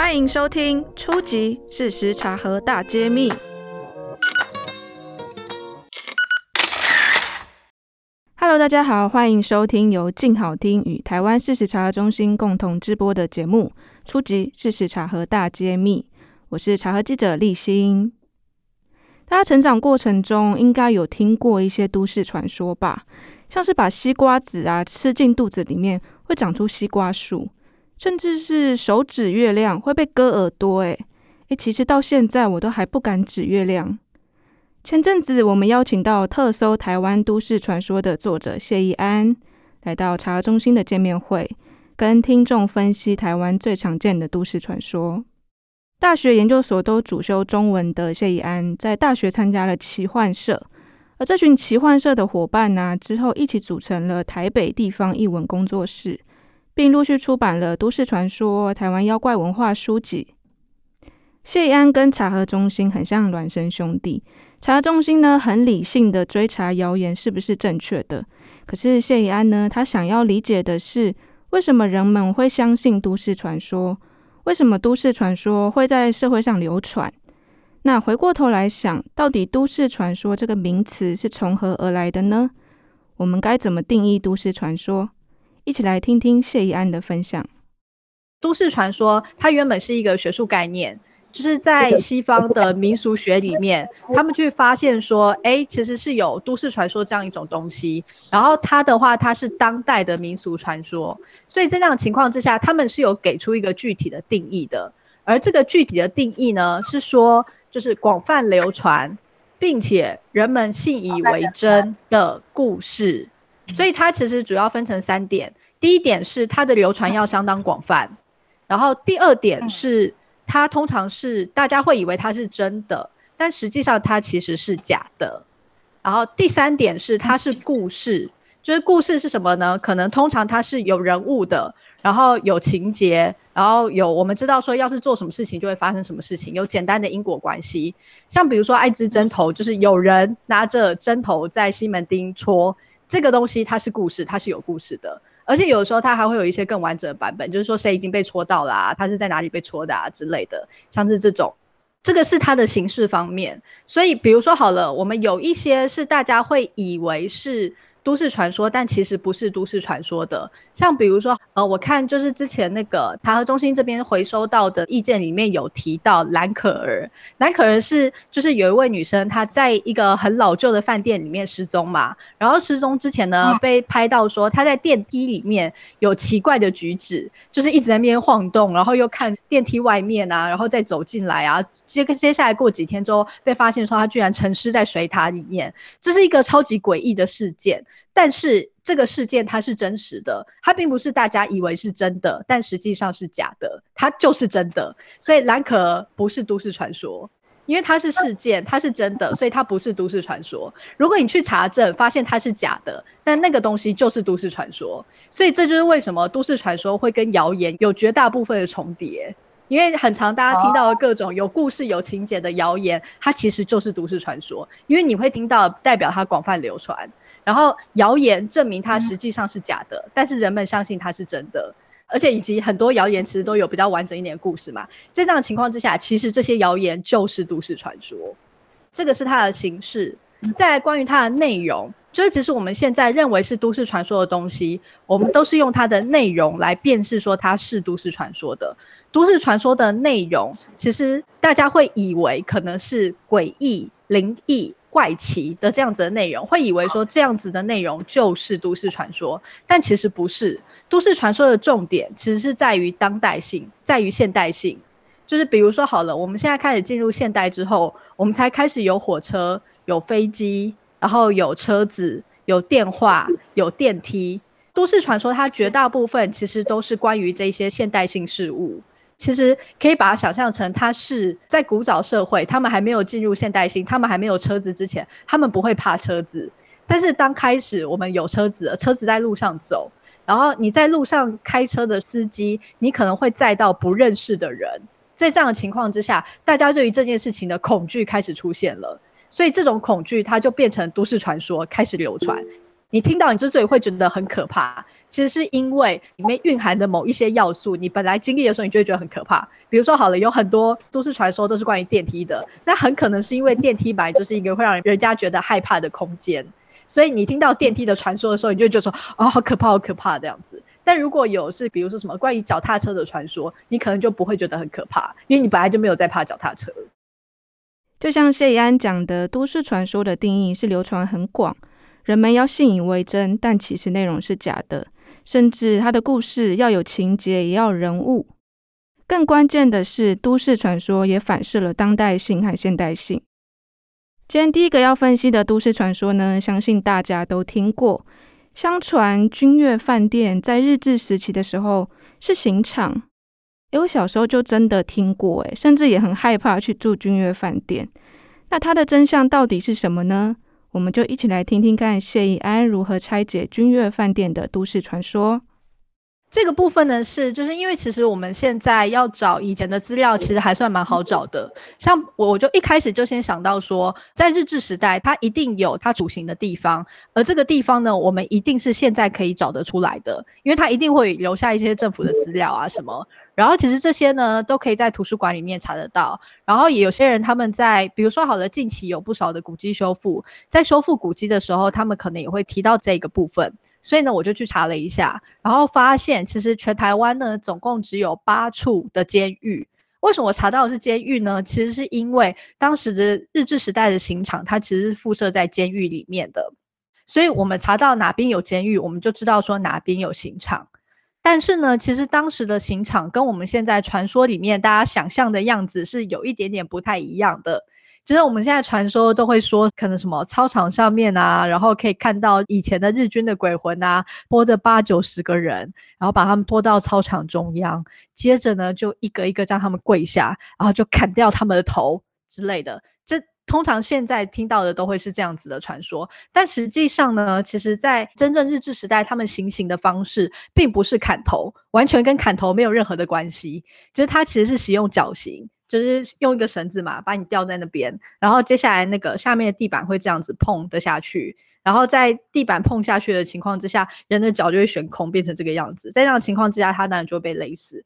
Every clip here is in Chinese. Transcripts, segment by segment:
欢迎收听《初级！事实查核大揭秘》。Hello，大家好，欢迎收听由静好听与台湾事实查核中心共同直播的节目《初级！事实查核大揭秘》。我是查核记者立新。大家成长过程中应该有听过一些都市传说吧？像是把西瓜籽啊吃进肚子里面会长出西瓜树。甚至是手指月亮会被割耳朵，诶诶，其实到现在我都还不敢指月亮。前阵子我们邀请到特搜台湾都市传说的作者谢逸安来到茶中心的见面会，跟听众分析台湾最常见的都市传说。大学研究所都主修中文的谢逸安，在大学参加了奇幻社，而这群奇幻社的伙伴呢、之后一起组成了台北地方译文工作室。并陆续出版了都市传说、台湾妖怪文化书籍。谢安跟查核中心很像孪生兄弟。查核中心呢，很理性的追查谣言是不是正确的。可是谢安呢，他想要理解的是，为什么人们会相信都市传说？为什么都市传说会在社会上流传？那回过头来想，到底都市传说这个名词是从何而来的呢？我们该怎么定义都市传说？一起来听听谢逸安的分享。都市传说它原本是一个学术概念，就是在西方的民俗学里面，他们去发现说，哎，其实是有都市传说这样一种东西。然后它的话，它是当代的民俗传说，所以在这样的情况之下，他们是有给出一个具体的定义的。而这个具体的定义呢，是说就是广泛流传，并且人们信以为真的故事。所以它其实主要分成三点，第一点是它的流传要相当广泛，然后第二点是它通常是大家会以为它是真的，但实际上它其实是假的，然后第三点是它是故事，就是故事是什么呢？可能通常它是有人物的，然后有情节，然后有我们知道说要是做什么事情就会发生什么事情，有简单的因果关系，像比如说艾滋针头，就是有人拿着针头在西门町戳。这个东西它是故事，它是有故事的，而且有时候它还会有一些更完整的版本，就是说谁已经被戳到啦啊，他是在哪里被戳的啊之类的，像是这种，这个是它的形式方面。所以比如说好了，我们有一些是大家会以为是。都市传说，但其实不是都市传说的。像比如说，呃，我看就是之前那个查核中心这边回收到的意见里面有提到蓝可儿。蓝可儿是就是有一位女生，她在一个很老旧的饭店里面失踪嘛。然后失踪之前呢，被拍到说她在电梯里面有奇怪的举止，就是一直在那边晃动，然后又看电梯外面啊，然后再走进来啊。接接下来过几天之后，被发现说她居然沉尸在水塔里面，这是一个超级诡异的事件。但是这个事件它是真实的，它并不是大家以为是真的，但实际上是假的，它就是真的。所以蓝可不是都市传说，因为它是事件，它是真的，所以它不是都市传说。如果你去查证发现它是假的，但那个东西就是都市传说。所以这就是为什么都市传说会跟谣言有绝大部分的重叠。因为很常大家听到的各种有故事、有情节的谣言，它其实就是都市传说。因为你会听到，代表它广泛流传。然后谣言证明它实际上是假的，但是人们相信它是真的。而且以及很多谣言其实都有比较完整一点的故事嘛。在这样的情况之下，其实这些谣言就是都市传说。这个是它的形式。在关于它的内容。就是，其实我们现在认为是都市传说的东西，我们都是用它的内容来辨识说它是都市传说的。都市传说的内容，其实大家会以为可能是诡异、灵异、怪奇的这样子的内容，会以为说这样子的内容就是都市传说，但其实不是。都市传说的重点其实是在于当代性，在于现代性。就是比如说，好了，我们现在开始进入现代之后，我们才开始有火车、有飞机。然后有车子、有电话、有电梯。都市传说它绝大部分其实都是关于这些现代性事物。其实可以把它想象成，它是在古早社会，他们还没有进入现代性，他们还没有车子之前，他们不会怕车子。但是当开始我们有车子，车子在路上走，然后你在路上开车的司机，你可能会载到不认识的人，在这样的情况之下，大家对于这件事情的恐惧开始出现了，所以这种恐惧它就变成都市传说，开始流传。你听到，你之所以会觉得很可怕，其实是因为里面蕴含的某一些要素，你本来经历的时候，你就会觉得很可怕。比如说，好了，有很多都市传说都是关于电梯的，那很可能是因为电梯本来就是一个会让人家觉得害怕的空间，所以你听到电梯的传说的时候，你就觉得说，哦，好可怕，好可怕这样子。但如果有是比如说什么关于脚踏车的传说，你可能就不会觉得很可怕，因为你本来就没有在怕脚踏车。就像谢宜安讲的，都市传说的定义是流传很广。人们要信以为真，但其实内容是假的。甚至他的故事要有情节，也要人物。更关键的是，都市传说也反射了当代性和现代性。今天第一个要分析的都市传说呢，相信大家都听过。相传君悦饭店在日治时期的时候是刑场。诶，我小时候就真的听过，诶，甚至也很害怕去住君悦饭店。那它的真相到底是什么呢？我们就一起来听听看谢易安如何拆解君悦饭店的都市传说。这个部分呢，是就是因为其实我们现在要找以前的资料，其实还算蛮好找的。像我，我就一开始就先想到说，在日治时代，它一定有它主刑的地方，而这个地方呢，我们一定是现在可以找得出来的，因为它一定会留下一些政府的资料啊什么。然后其实这些呢，都可以在图书馆里面查得到。然后也有些人他们在，比如说好了，近期有不少的古迹修复，在修复古迹的时候，他们可能也会提到这个部分。所以呢，我就去查了一下，然后发现其实全台湾呢，总共只有八处的监狱。为什么我查到的是监狱呢？其实是因为当时的日治时代的刑场，它其实是附设在监狱里面的。所以我们查到哪边有监狱，我们就知道说哪边有刑场。但是呢，其实当时的刑场跟我们现在传说里面大家想象的样子是有一点点不太一样的。其实我们现在传说都会说，可能什么操场上面啊，然后可以看到以前的日军的鬼魂啊，拖着八九十个人，然后把他们拖到操场中央，接着呢就一个一个让他们跪下，然后就砍掉他们的头之类的。这通常现在听到的都会是这样子的传说，但实际上呢，其实，在真正日治时代，他们行刑的方式并不是砍头，完全跟砍头没有任何的关系，就是他其实是使用绞刑，就是用一个绳子嘛，把你吊在那边，然后接下来那个下面的地板会这样子碰得下去，然后在地板碰下去的情况之下，人的脚就会悬空，变成这个样子，在这样情况之下，他当然就会被勒死。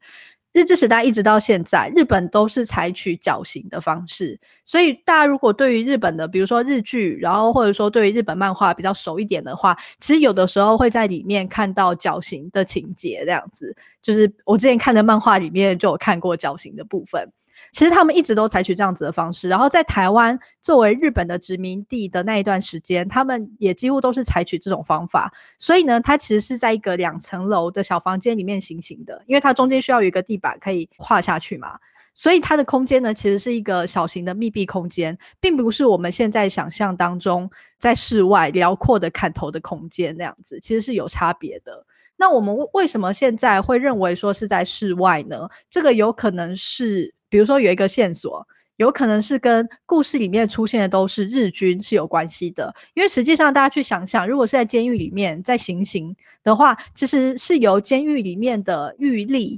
日治时代一直到现在，日本都是采取绞刑的方式。所以大家如果对于日本的，比如说日剧，然后或者说对于日本漫画比较熟一点的话，其实有的时候会在里面看到绞刑的情节，这样子。就是我之前看的漫画里面就有看过绞刑的部分。其实他们一直都采取这样子的方式，然后在台湾作为日本的殖民地的那一段时间，他们也几乎都是采取这种方法。所以呢，它其实是在一个两层楼的小房间里面行刑的，因为它中间需要有一个地板可以跨下去嘛。所以它的空间呢，其实是一个小型的密闭空间，并不是我们现在想象当中在室外辽阔的砍头的空间那样子，其实是有差别的。那我们为什么现在会认为说是在室外呢？这个有可能是。比如说有一个线索，有可能是跟故事里面出现的都是日军是有关系的，因为实际上大家去想想，如果是在监狱里面在行刑的话，其实是由监狱里面的狱吏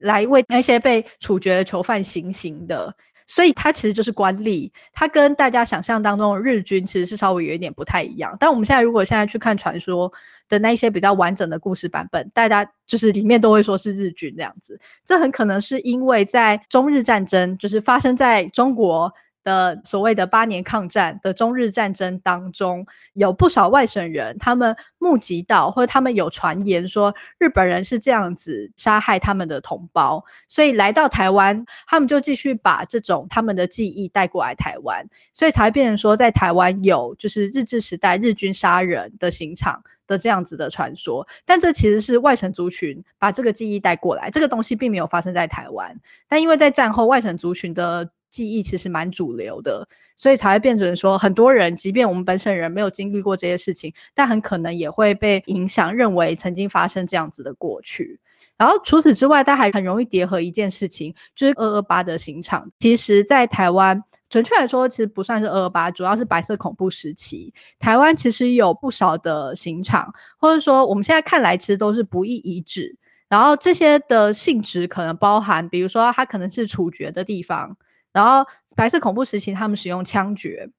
来为那些被处决的囚犯行刑的。所以它其实就是官吏，它跟大家想象当中日军其实是稍微有一点不太一样。但我们现在如果现在去看传说的那一些比较完整的故事版本，大家就是里面都会说是日军这样子。这很可能是因为在中日战争，就是发生在中国。的所谓的八年抗战的中日战争当中，有不少外省人，他们目击到或者他们有传言说，日本人是这样子杀害他们的同胞，所以来到台湾，他们就继续把这种他们的记忆带过来台湾，所以才变成说，在台湾有就是日治时代日军杀人的刑场的这样子的传说，但这其实是外省族群把这个记忆带过来，这个东西并没有发生在台湾，但因为在战后外省族群的记忆其实蛮主流的，所以才会变成说，很多人即便我们本省人没有经历过这些事情，但很可能也会被影响，认为曾经发生这样子的过去。然后除此之外，它还很容易叠合一件事情，就是二二八的刑场。其实，在台湾，准确来说，其实不算是二二八，主要是白色恐怖时期。台湾其实有不少的刑场，或者说我们现在看来，其实都是不义遗址。然后这些的性质可能包含，比如说它可能是处决的地方。然后白色恐怖时期，他们使用枪决。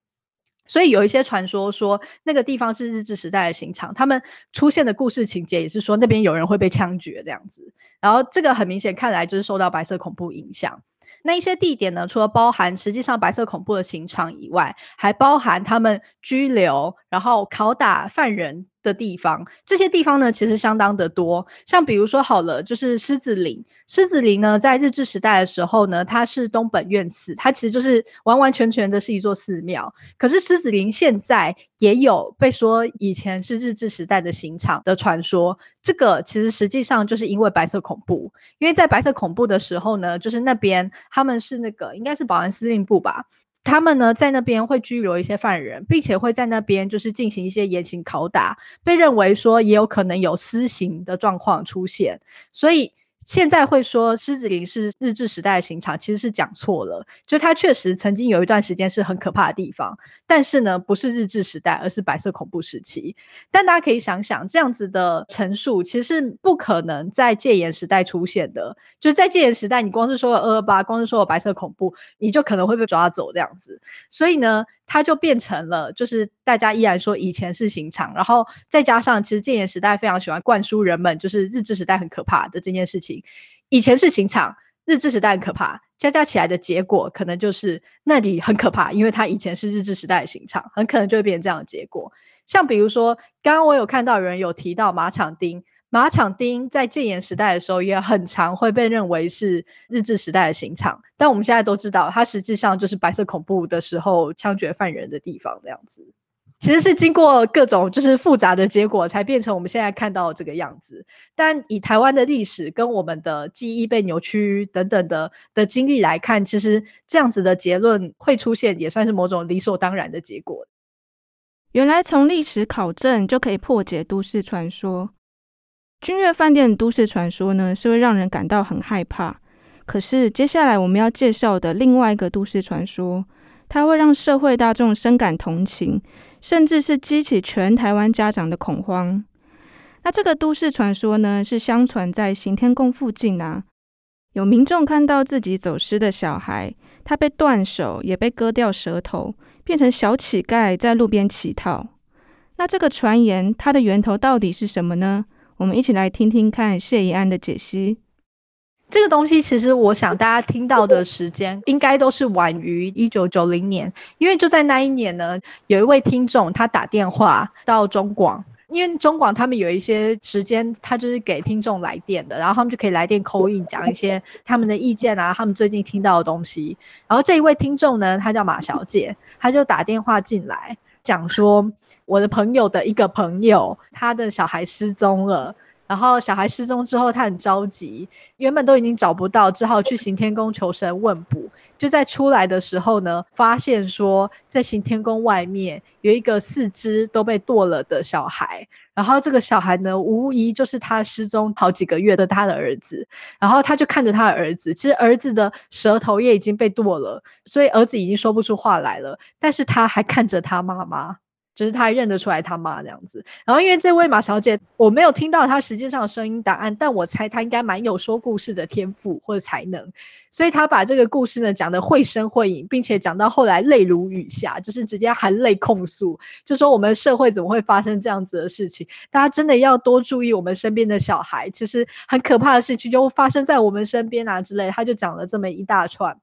所以有一些传说说那个地方是日治时代的刑场，他们出现的故事情节也是说那边有人会被枪决这样子。然后这个很明显看来就是受到白色恐怖影响。那一些地点呢，除了包含实际上白色恐怖的刑场以外，还包含他们拘留然后拷打犯人的地方，这些地方呢，其实相当的多。像比如说好了，就是狮子林。狮子林呢，在日治时代的时候呢，它是东本愿寺，它其实就是完完全全的是一座寺庙。可是狮子林现在也有被说以前是日治时代的刑场的传说。这个其实实际上就是因为白色恐怖，因为在白色恐怖的时候呢，就是那边他们是那个应该是保安司令部吧。他们呢，在那边会拘留一些犯人，并且会在那边就是进行一些严刑拷打，被认为说也有可能有私刑的状况出现，所以。现在会说狮子林是日治时代的刑场，其实是讲错了。就它确实曾经有一段时间是很可怕的地方，但是呢，不是日治时代，而是白色恐怖时期。但大家可以想想，这样子的陈述其实不可能在戒严时代出现的。就在戒严时代，你光是说了二二八，光是说了白色恐怖，你就可能会被抓走这样子。所以呢，它就变成了，就是大家依然说以前是刑场，然后再加上其实戒严时代非常喜欢灌输人们，就是日治时代很可怕的这件事情。以前是刑场，日治时代很可怕，加加起来的结果可能就是那里很可怕，因为它以前是日治时代的刑场，很可能就会变成这样的结果。像比如说，刚刚我有看到有人有提到马场町。马场町在戒严时代的时候也很常会被认为是日治时代的刑场，但我们现在都知道，它实际上就是白色恐怖的时候枪决犯人的地方这样子。其实是经过各种就是复杂的结果，才变成我们现在看到这个样子。但以台湾的历史跟我们的记忆被扭曲等等的的经历来看，其实这样子的结论会出现，也算是某种理所当然的结果。原来从历史考证就可以破解都市传说。君悦饭店都市传说呢，是会让人感到很害怕。可是接下来我们要介绍的另外一个都市传说，它会让社会大众深感同情，甚至是激起全台湾家长的恐慌。那这个都市传说呢，是相传在行天宫附近啊，有民众看到自己走失的小孩，他被断手，也被割掉舌头，变成小乞丐在路边乞讨。那这个传言，它的源头到底是什么呢？我们一起来听听看谢宜安的解析。这个东西其实我想大家听到的时间应该都是晚于一九九零年，因为就在那一年呢，有一位听众他打电话到中广，因为中广他们有一些时间，他就是给听众来电的，然后他们就可以来电 call in 讲一些他们的意见啊，他们最近听到的东西。然后这一位听众呢，他叫马小姐，他就打电话进来。讲说我的朋友的一个朋友，他的小孩失踪了，然后小孩失踪之后，他很着急，原本都已经找不到，只好去行天宫求神问卜。就在出来的时候呢，发现说在行天宫外面有一个四肢都被剁了的小孩，然后这个小孩呢，无疑就是他失踪好几个月的他的儿子。然后他就看着他的儿子，其实儿子的舌头也已经被剁了，所以儿子已经说不出话来了，但是他还看着他妈妈。就是他认得出来他妈这样子，然后因为这位马小姐，我没有听到她实际上的声音答案，但我猜她应该蛮有说故事的天赋或者才能，所以她把这个故事呢讲得绘声绘影，并且讲到后来泪如雨下，就是直接含泪控诉，就说我们社会怎么会发生这样子的事情？大家真的要多注意我们身边的小孩，其实很可怕的事情就发生在我们身边啊之类，他就讲了这么一大串，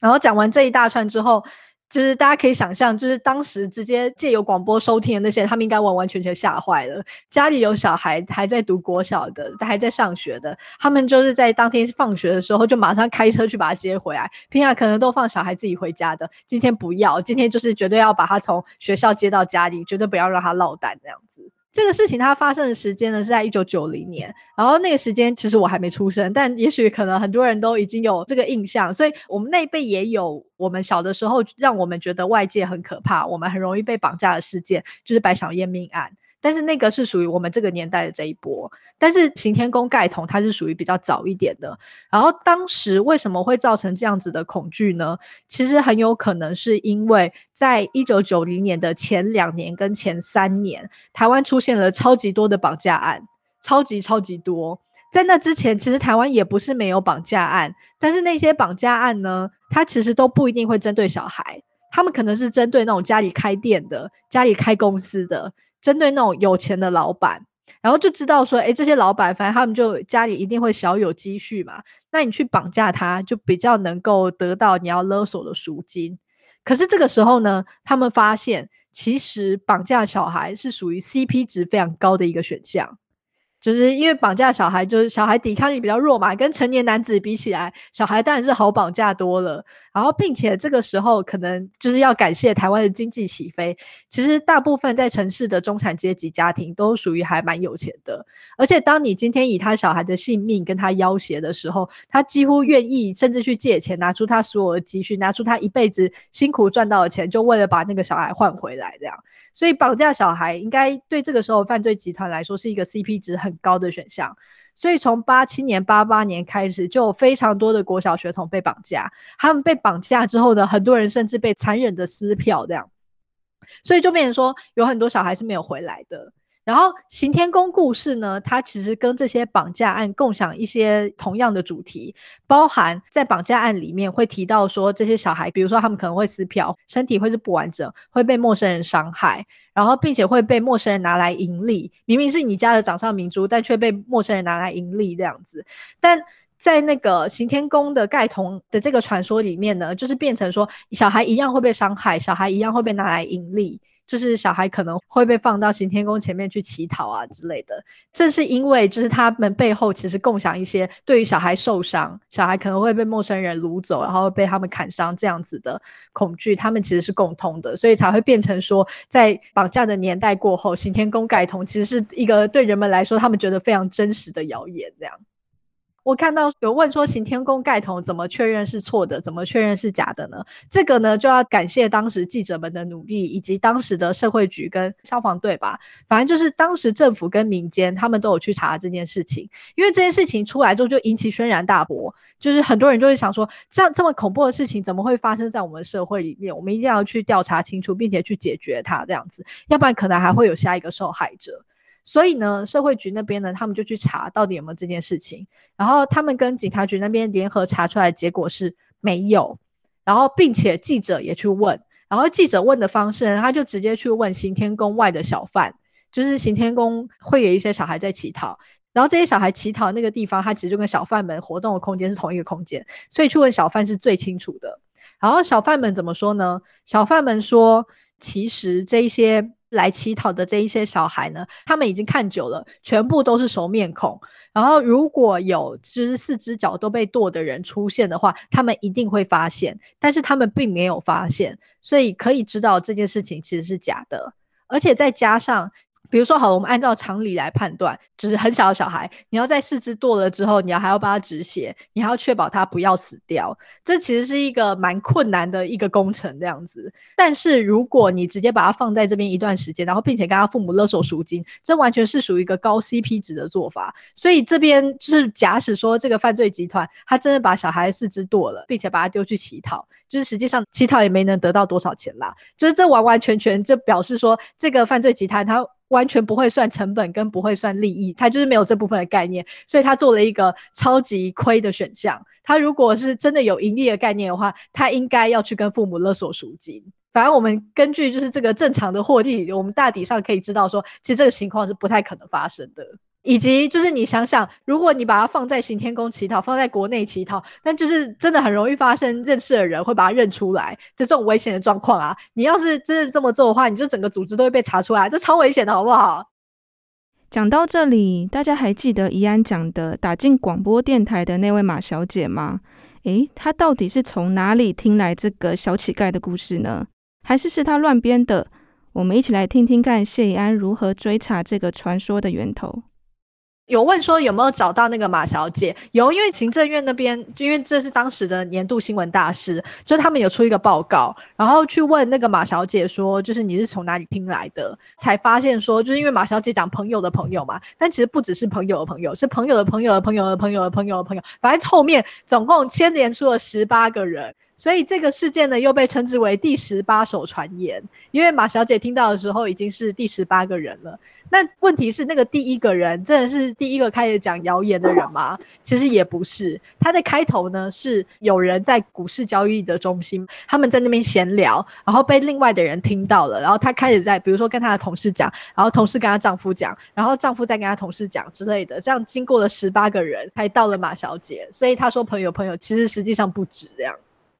然后讲完这一大串之后。就是大家可以想象，就是当时直接借由广播收听的那些，他们应该完完全全吓坏了。家里有小孩还在读国小的，还在上学的，他们就是在当天放学的时候就马上开车去把他接回来。平常可能都放小孩自己回家的，今天不要，今天就是绝对要把他从学校接到家里，绝对不要让他落单这样子。这个事情它发生的时间呢，是在一九九零年，然后那个时间其实我还没出生，但也许可能很多人都已经有这个印象，所以我们那一辈也有我们小的时候让我们觉得外界很可怕，我们很容易被绑架的事件，就是白小燕命案。但是那个是属于我们这个年代的这一波。但是行天宫盖铜它是属于比较早一点的。然后当时为什么会造成这样子的恐惧呢？其实很有可能是因为在一九九零年的前两年跟前三年，台湾出现了超级多的绑架案，超级超级多。在那之前，其实台湾也不是没有绑架案，但是那些绑架案呢，它其实都不一定会针对小孩，他们可能是针对那种家里开店的、家里开公司的，针对那种有钱的老板，然后就知道说，哎，这些老板反正他们就家里一定会小有积蓄嘛，那你去绑架他，就比较能够得到你要勒索的赎金。可是这个时候呢，他们发现其实绑架小孩是属于 CP 值非常高的一个选项。就是因为绑架小孩，就是小孩抵抗力比较弱嘛，跟成年男子比起来，小孩当然是好绑架多了。然后，并且这个时候可能就是要感谢台湾的经济起飞。其实，大部分在城市的中产阶级家庭都属于还蛮有钱的。而且，当你今天以他小孩的性命跟他要挟的时候，他几乎愿意甚至去借钱，拿出他所有的积蓄，拿出他一辈子辛苦赚到的钱，就为了把那个小孩换回来。这样，所以绑架小孩应该对这个时候犯罪集团来说是一个 CP 值很很高的选项。所以从八七年、八八年开始，就有非常多的国小学童被绑架。他们被绑架之后呢，很多人甚至被残忍的撕票，这样。所以就变成说，有很多小孩是没有回来的。然后刑天宫故事呢，它其实跟这些绑架案共享一些同样的主题，包含在绑架案里面会提到说，这些小孩，比如说他们可能会撕票，身体会是不完整，会被陌生人伤害，然后并且会被陌生人拿来盈利。明明是你家的掌上明珠，但却被陌生人拿来盈利这样子。但在那个刑天宫的盖童的这个传说里面呢，就是变成说，小孩一样会被伤害，小孩一样会被拿来盈利。就是小孩可能会被放到行天宫前面去乞讨啊之类的，正是因为就是他们背后其实共享一些对于小孩受伤，小孩可能会被陌生人掳走，然后被他们砍伤这样子的恐惧，他们其实是共通的，所以才会变成说，在绑架的年代过后，行天宫盖铜其实是一个对人们来说他们觉得非常真实的谣言，这样。我看到有问说行天宫盖头怎么确认是错的，怎么确认是假的呢？这个呢就要感谢当时记者们的努力，以及当时的社会局跟消防队吧。反正就是当时政府跟民间他们都有去查这件事情，因为这件事情出来之后就引起轩然大波，就是很多人就会想说，这样这么恐怖的事情怎么会发生在我们社会里面？我们一定要去调查清楚，并且去解决它，这样子，要不然可能还会有下一个受害者。所以呢，社会局那边呢，他们就去查到底有没有这件事情，然后他们跟警察局那边联合查出来结果是没有，然后并且记者也去问，然后记者问的方式呢，他就直接去问行天宫外的小贩，就是行天宫会有一些小孩在乞讨，然后这些小孩乞讨那个地方，他其实就跟小贩们活动的空间是同一个空间，所以去问小贩是最清楚的。然后小贩们怎么说呢？小贩们说，其实这些。来乞讨的这一些小孩呢，他们已经看久了，全部都是熟面孔。然后如果有就是四只脚都被剁的人出现的话，他们一定会发现，但是他们并没有发现，所以可以知道这件事情其实是假的，而且再加上。比如说，好，我们按照常理来判断，就是很小的小孩，你要在四肢剁了之后，你要还要帮他止血，你还要确保他不要死掉，这其实是一个蛮困难的一个工程，这样子。但是如果你直接把他放在这边一段时间，然后并且跟他父母勒索赎金，这完全是属于一个高 CP 值的做法。所以这边就是假使说这个犯罪集团他真的把小孩四肢剁了，并且把他丢去乞讨，就是实际上乞讨也没能得到多少钱啦。就是这完完全全就表示说这个犯罪集团他。完全不会算成本，跟不会算利益，他就是没有这部分的概念，所以他做了一个超级亏的选项。他如果是真的有盈利的概念的话，他应该要去跟父母勒索赎金。反正我们根据就是这个正常的获利，我们大体上可以知道说，其实这个情况是不太可能发生的。以及就是你想想，如果你把它放在行天宫乞讨，放在国内乞讨，那就是真的很容易发生认识的人会把它认出来的这种危险的状况啊！你要是真的这么做的话，你就整个组织都会被查出来，这超危险的，好不好？讲到这里，大家还记得怡安讲的打进广播电台的那位马小姐吗？诶，她到底是从哪里听来这个小乞丐的故事呢？还是是她乱编的？我们一起来听听看谢怡安如何追查这个传说的源头。有问说有没有找到那个马小姐？有，因为行政院那边，因为这是当时的年度新闻大事，就他们有出一个报告，然后去问那个马小姐说，就是你是从哪里听来的？才发现说，就是因为马小姐讲朋友的朋友嘛，但其实不只是朋友的朋友，是朋友的朋友的朋友的朋友的朋友的朋友，反正后面总共牵连出了十八个人。所以这个事件呢，又被称之为第十八手传言，因为马小姐听到的时候已经是第十八个人了。那问题是，那个第一个人真的是第一个开始讲谣言的人吗？其实也不是。他的开头呢，是有人在股市交易的中心，他们在那边闲聊，然后被另外的人听到了，然后他开始在，比如说跟他的同事讲，然后同事跟他丈夫讲，然后丈夫再跟他同事讲之类的，这样经过了十八个人，才到了马小姐。所以他说朋友朋友，其实实际上不止这样。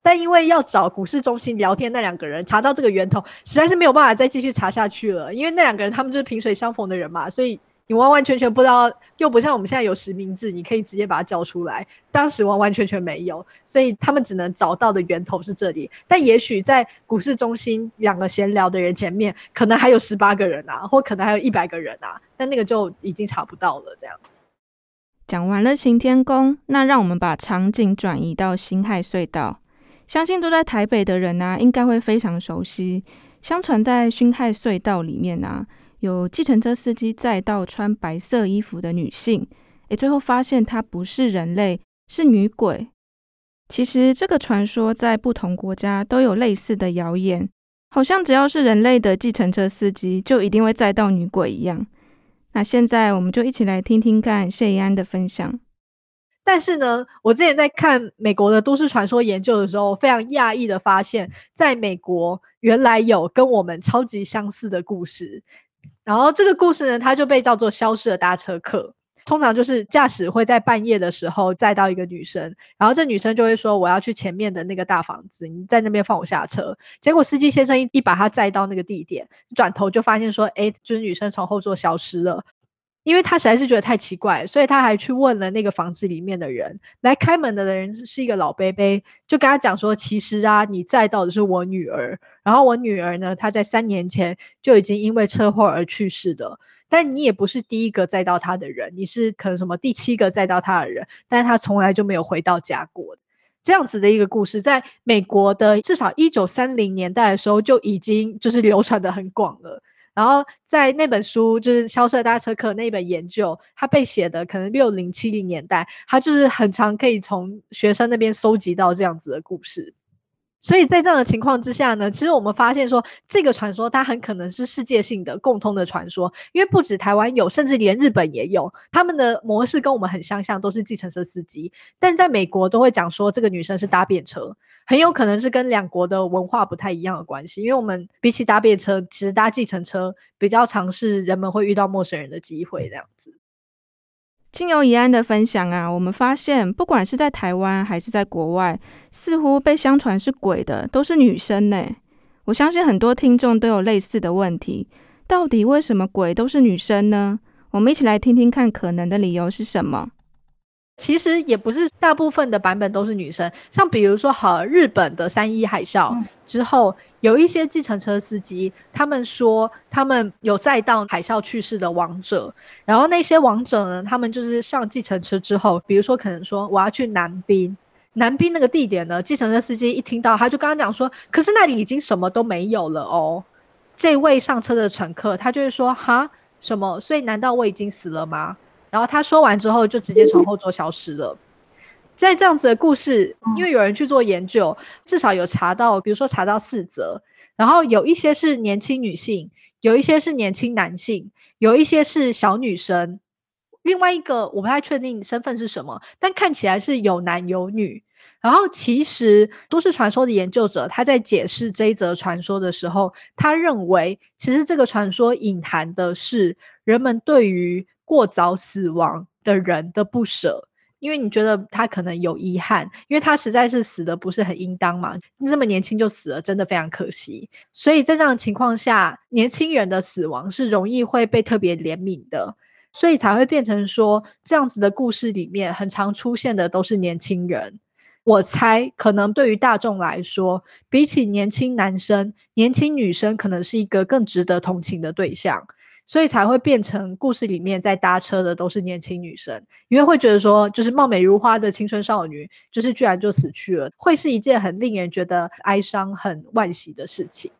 但因为要找股市中心聊天那两个人，查到这个源头，实在是没有办法再继续查下去了。因为那两个人他们就是萍水相逢的人嘛，所以你完完全全不知道，又不像我们现在有实名制，你可以直接把他叫出来。当时完完全全没有，所以他们只能找到的源头是这里。但也许在股市中心两个闲聊的人前面，可能还有十八个人啊，或可能还有一百个人啊，但那个就已经查不到了。这样讲完了行天宫，那让我们把场景转移到辛亥隧道。相信住在台北的人啊，应该会非常熟悉。相传在辛亥隧道里面啊，有计程车司机载到穿白色衣服的女性，诶，最后发现她不是人类，是女鬼。其实这个传说在不同国家都有类似的谣言，好像只要是人类的计程车司机，就一定会载到女鬼一样。那现在我们就一起来听听看谢宜安的分享。但是呢，我之前在看美国的都市传说研究的时候，非常讶异的发现，在美国原来有跟我们超级相似的故事。然后这个故事呢，它就被叫做“消失的搭车客”。通常就是驾驶会在半夜的时候载到一个女生，然后这女生就会说：“我要去前面的那个大房子，你在那边放我下车。”结果司机先生一一把他载到那个地点，转头就发现说：“诶，就是女生从后座消失了。”因为他实在是觉得太奇怪，所以他还去问了那个房子里面的人。来开门的人是一个老伯伯，就跟他讲说：“其实啊，你载到的是我女儿。然后我女儿呢，她在三年前就已经因为车祸而去世的。但你也不是第一个载到她的人，你是可能什么第七个载到她的人，但是她从来就没有回到家过。这样子的一个故事，在美国的至少一九三零年代的时候就已经就是流传的很广了。”然后在那本书，就是《消失的搭车客》那一本研究，他被写的可能六零七零年代，他就是很常可以从学生那边收集到这样子的故事。所以在这样的情况之下呢，其实我们发现说，这个传说它很可能是世界性的共通的传说，因为不止台湾有，甚至连日本也有，他们的模式跟我们很相像，都是计程车司机，但在美国都会讲说这个女生是搭便车。很有可能是跟两国的文化不太一样的关系，因为我们比起搭便车，其实搭计程车比较常是人们会遇到陌生人的机会这样子。经由怡安的分享啊，我们发现不管是在台湾还是在国外，似乎被相传是鬼的都是女生呢。我相信很多听众都有类似的问题，到底为什么鬼都是女生呢？我们一起来听听看，可能的理由是什么。其实也不是大部分的版本都是女生，像比如说，好，日本的三一海啸之后，有一些计程车司机，他们说他们有载到海啸去世的亡者，然后那些亡者呢，他们就是上计程车之后，比如说可能说我要去南滨，南滨那个地点呢，计程车司机一听到，他就刚刚讲说，可是那里已经什么都没有了哦。这位上车的乘客，他就是说，哈，什么？所以难道我已经死了吗？然后他说完之后，就直接从后座消失了。在这样子的故事，因为有人去做研究，至少有查到，比如说查到四则，然后有一些是年轻女性，有一些是年轻男性，有一些是小女生，另外一个我不太确定身份是什么，但看起来是有男有女。然后其实都市传说的研究者他在解释这一则传说的时候，他认为其实这个传说隐含的是人们对于过早死亡的人的不舍，因为你觉得他可能有遗憾，因为他实在是死的不是很应当嘛，这么年轻就死了，真的非常可惜。所以在这样的情况下，年轻人的死亡是容易会被特别怜悯的，所以才会变成说这样子的故事里面很常出现的都是年轻人。我猜可能对于大众来说，比起年轻男生，年轻女生可能是一个更值得同情的对象。所以才会变成故事里面在搭车的都是年轻女生，因为会觉得说，就是貌美如花的青春少女，就是居然就死去了，会是一件很令人觉得哀伤、很惋惜的事情。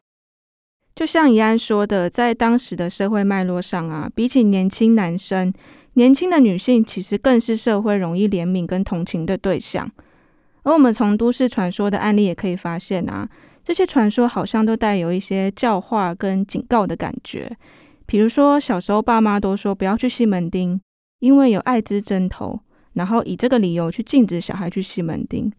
就像怡安说的，在当时的社会脉络上啊，比起年轻男生，年轻的女性其实更是社会容易怜悯跟同情的对象。而我们从都市传说的案例也可以发现啊，这些传说好像都带有一些教化跟警告的感觉。比如说，小时候爸妈都说不要去西门町，因为有艾滋针头，然后以这个理由去禁止小孩去西门町。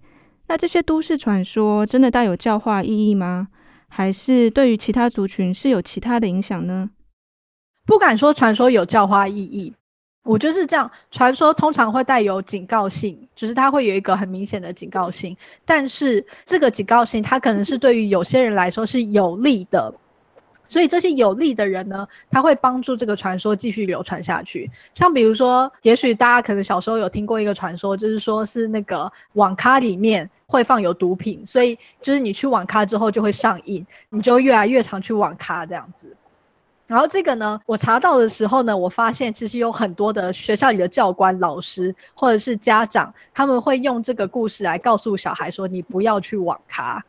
那这些都市传说真的带有教化意义吗？还是对于其他族群是有其他的影响呢？不敢说传说有教化意义，我就是这样。传说通常会带有警告性，就是它会有一个很明显的警告性。但是这个警告性，它可能是对于有些人来说是有利的。所以这些有利的人呢，他会帮助这个传说继续流传下去。像比如说，也许大家可能小时候有听过一个传说，就是说是那个网咖里面会放有毒品，所以就是你去网咖之后就会上瘾，你就越来越常去网咖这样子。然后这个呢，我查到的时候呢，我发现其实有很多的学校里的教官、老师或者是家长，他们会用这个故事来告诉小孩说：“你不要去网咖。”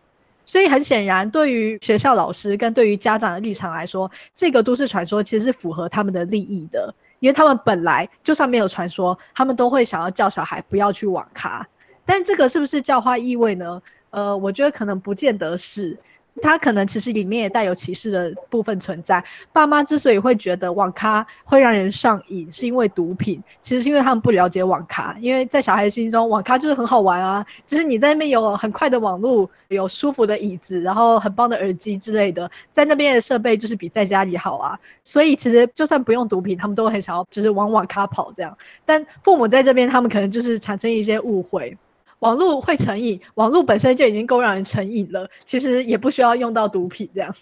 所以很显然，对于学校老师跟对于家长的立场来说，这个都市传说其实是符合他们的利益的，因为他们本来就算没有传说，他们都会想要叫小孩不要去网咖。但这个是不是教化意味呢？呃，我觉得可能不见得是。他可能其实里面也带有歧视的部分存在。爸妈之所以会觉得网咖会让人上瘾，是因为毒品，其实是因为他们不了解网咖。因为在小孩心中，网咖就是很好玩啊，就是你在那边有很快的网络，有舒服的椅子，然后很棒的耳机之类的，在那边的设备就是比在家里好啊。所以其实就算不用毒品，他们都很想要，就是往网咖跑这样。但父母在这边，他们可能就是产生一些误会。网络会成瘾，网络本身就已经够让人成瘾了，其实也不需要用到毒品这样。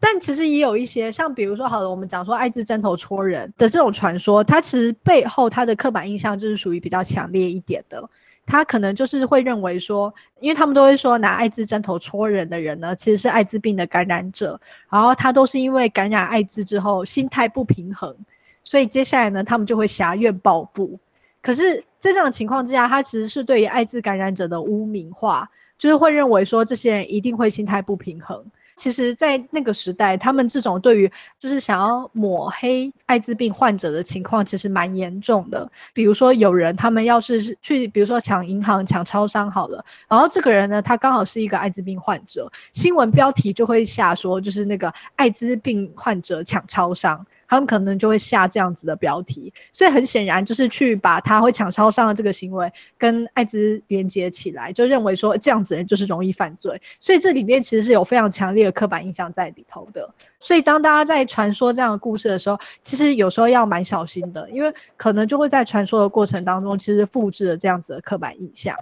但其实也有一些，像比如说，好了，我们讲说艾滋针头戳人的这种传说，它其实背后它的刻板印象就是属于比较强烈一点的。他可能就是会认为说，因为他们都会说拿艾滋针头戳人的人呢，其实是艾滋病的感染者，然后他都是因为感染艾滋之后心态不平衡，所以接下来呢，他们就会挟怨报复。可是，在这样的情况之下，他其实是对于艾滋感染者的污名化，就是会认为说这些人一定会心态不平衡。其实，在那个时代，他们这种对于就是想要抹黑艾滋病患者的情况，其实蛮严重的。比如说，有人他们要是去，比如说抢银行、抢超商好了，然后这个人呢，他刚好是一个艾滋病患者，新闻标题就会下说，就是那个艾滋病患者抢超商，他们可能就会下这样子的标题。所以很显然，就是去把他会抢超商的这个行为跟艾滋连接起来，就认为说这样子人就是容易犯罪。所以这里面其实是有非常强烈的刻板印象在里头的，所以当大家在传说这样的故事的时候，其实有时候要蛮小心的，因为可能就会在传说的过程当中，其实复制了这样子的刻板印象。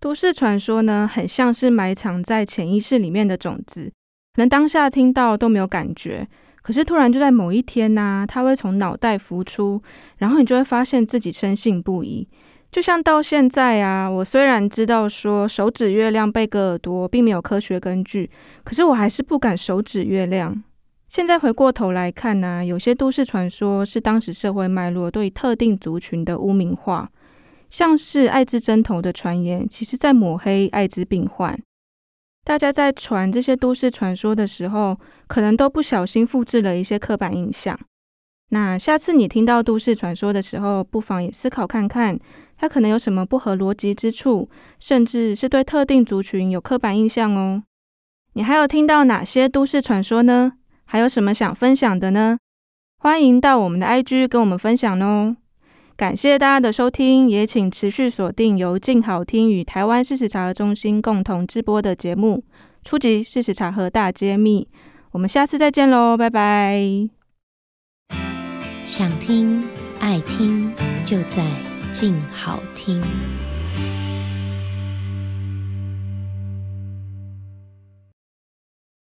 都市传说呢，很像是埋藏在潜意识里面的种子，可能当下听到都没有感觉，可是突然就在某一天呢、啊，它会从脑袋浮出，然后你就会发现自己深信不疑。就像到现在啊，我虽然知道说手指月亮被割耳朵并没有科学根据，可是我还是不敢手指月亮。现在回过头来看呢、啊，有些都市传说是当时社会脉络对特定族群的污名化，像是艾滋针头的传言，其实在抹黑艾滋病患。大家在传这些都市传说的时候，可能都不小心复制了一些刻板印象。那下次你听到都市传说的时候，不妨也思考看看。它可能有什么不合逻辑之处，甚至是对特定族群有刻板印象哦。你还有听到哪些都市传说呢？还有什么想分享的呢？欢迎到我们的 IG 跟我们分享哦。感谢大家的收听，也请持续锁定由静好听与台湾事实查核中心共同制播的节目《初级！事实查核大揭秘》。我们下次再见喽，拜拜。想听爱听就在。静好听。